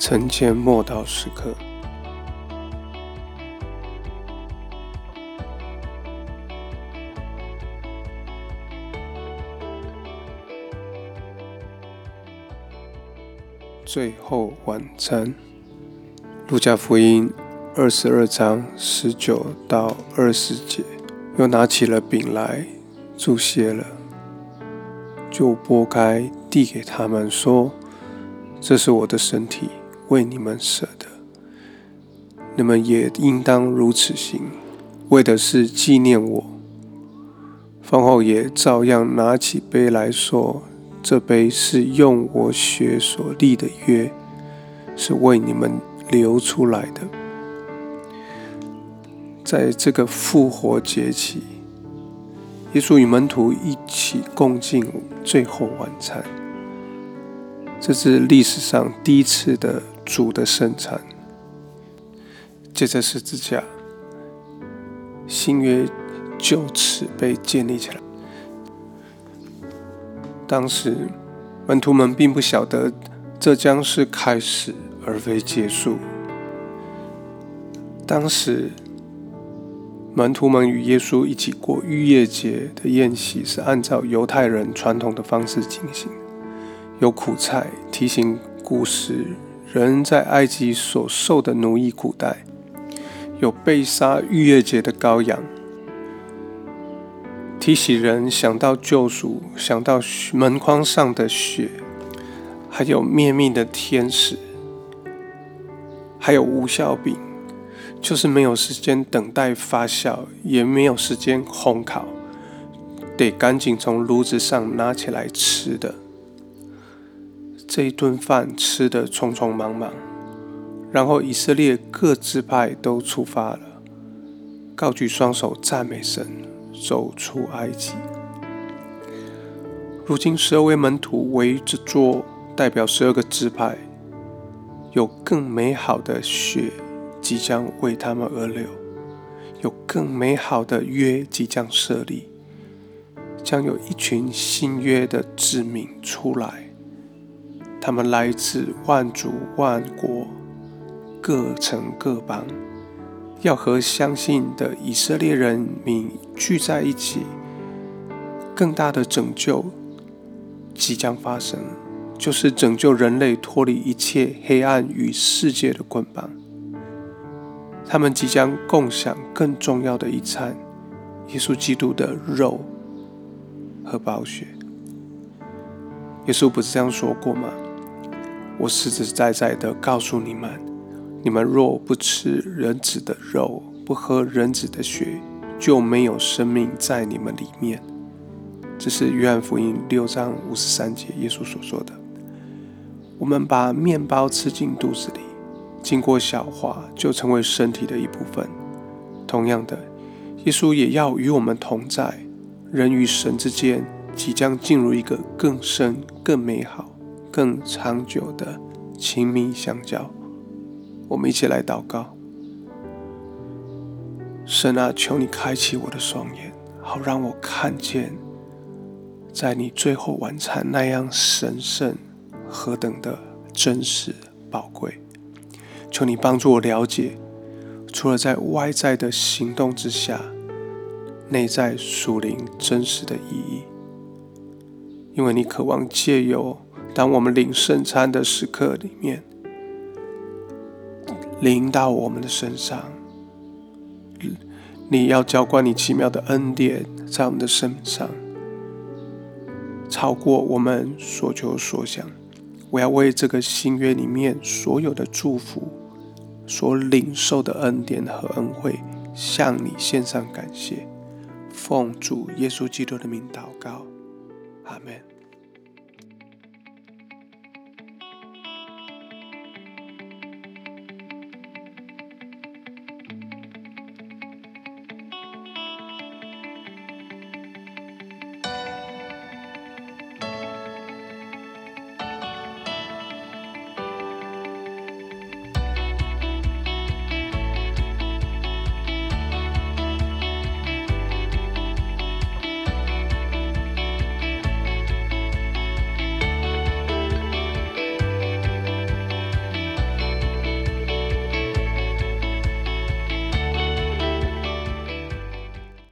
晨间默祷时刻，最后晚餐。路加福音二十二章十九到二十节，又拿起了饼来，祝谢了，就拨开，递给他们说：“这是我的身体。”为你们舍的，你们也应当如此行，为的是纪念我。饭后也照样拿起杯来说：“这杯是用我血所立的约，是为你们流出来的。”在这个复活节期，耶稣与门徒一起共进最后晚餐，这是历史上第一次的。主的圣餐，接着十字架，新约就此被建立起来。当时门徒们并不晓得这将是开始而非结束。当时门徒们与耶稣一起过逾越节的宴席，是按照犹太人传统的方式进行，有苦菜提醒古时。人在埃及所受的奴役苦待，有被杀逾越节的羔羊，提醒人想到救赎，想到门框上的血，还有灭命的天使，还有无效饼，就是没有时间等待发酵，也没有时间烘烤，得赶紧从炉子上拿起来吃的。这一顿饭吃得匆匆忙忙，然后以色列各支派都出发了，高举双手赞美神，走出埃及。如今十二位门徒围着桌，代表十二个支派，有更美好的血即将为他们而流，有更美好的约即将设立，将有一群新约的子民出来。他们来自万族万国，各城各邦，要和相信的以色列人民聚在一起。更大的拯救即将发生，就是拯救人类脱离一切黑暗与世界的捆绑。他们即将共享更重要的一餐——耶稣基督的肉和宝血。耶稣不是这样说过吗？我实实在在的告诉你们：你们若不吃人子的肉，不喝人子的血，就没有生命在你们里面。这是约翰福音六章五十三节耶稣所说的。我们把面包吃进肚子里，经过消化，就成为身体的一部分。同样的，耶稣也要与我们同在。人与神之间即将进入一个更深、更美好。更长久的亲密相交，我们一起来祷告。神啊，求你开启我的双眼，好让我看见，在你最后晚餐那样神圣、何等的真实宝贵。求你帮助我了解，除了在外在的行动之下，内在属灵真实的意义。因为你渴望借由当我们领圣餐的时刻里面，临到我们的身上，你要浇灌你奇妙的恩典在我们的身上，超过我们所求所想。我要为这个新约里面所有的祝福、所领受的恩典和恩惠，向你献上感谢。奉主耶稣基督的名祷告，阿门。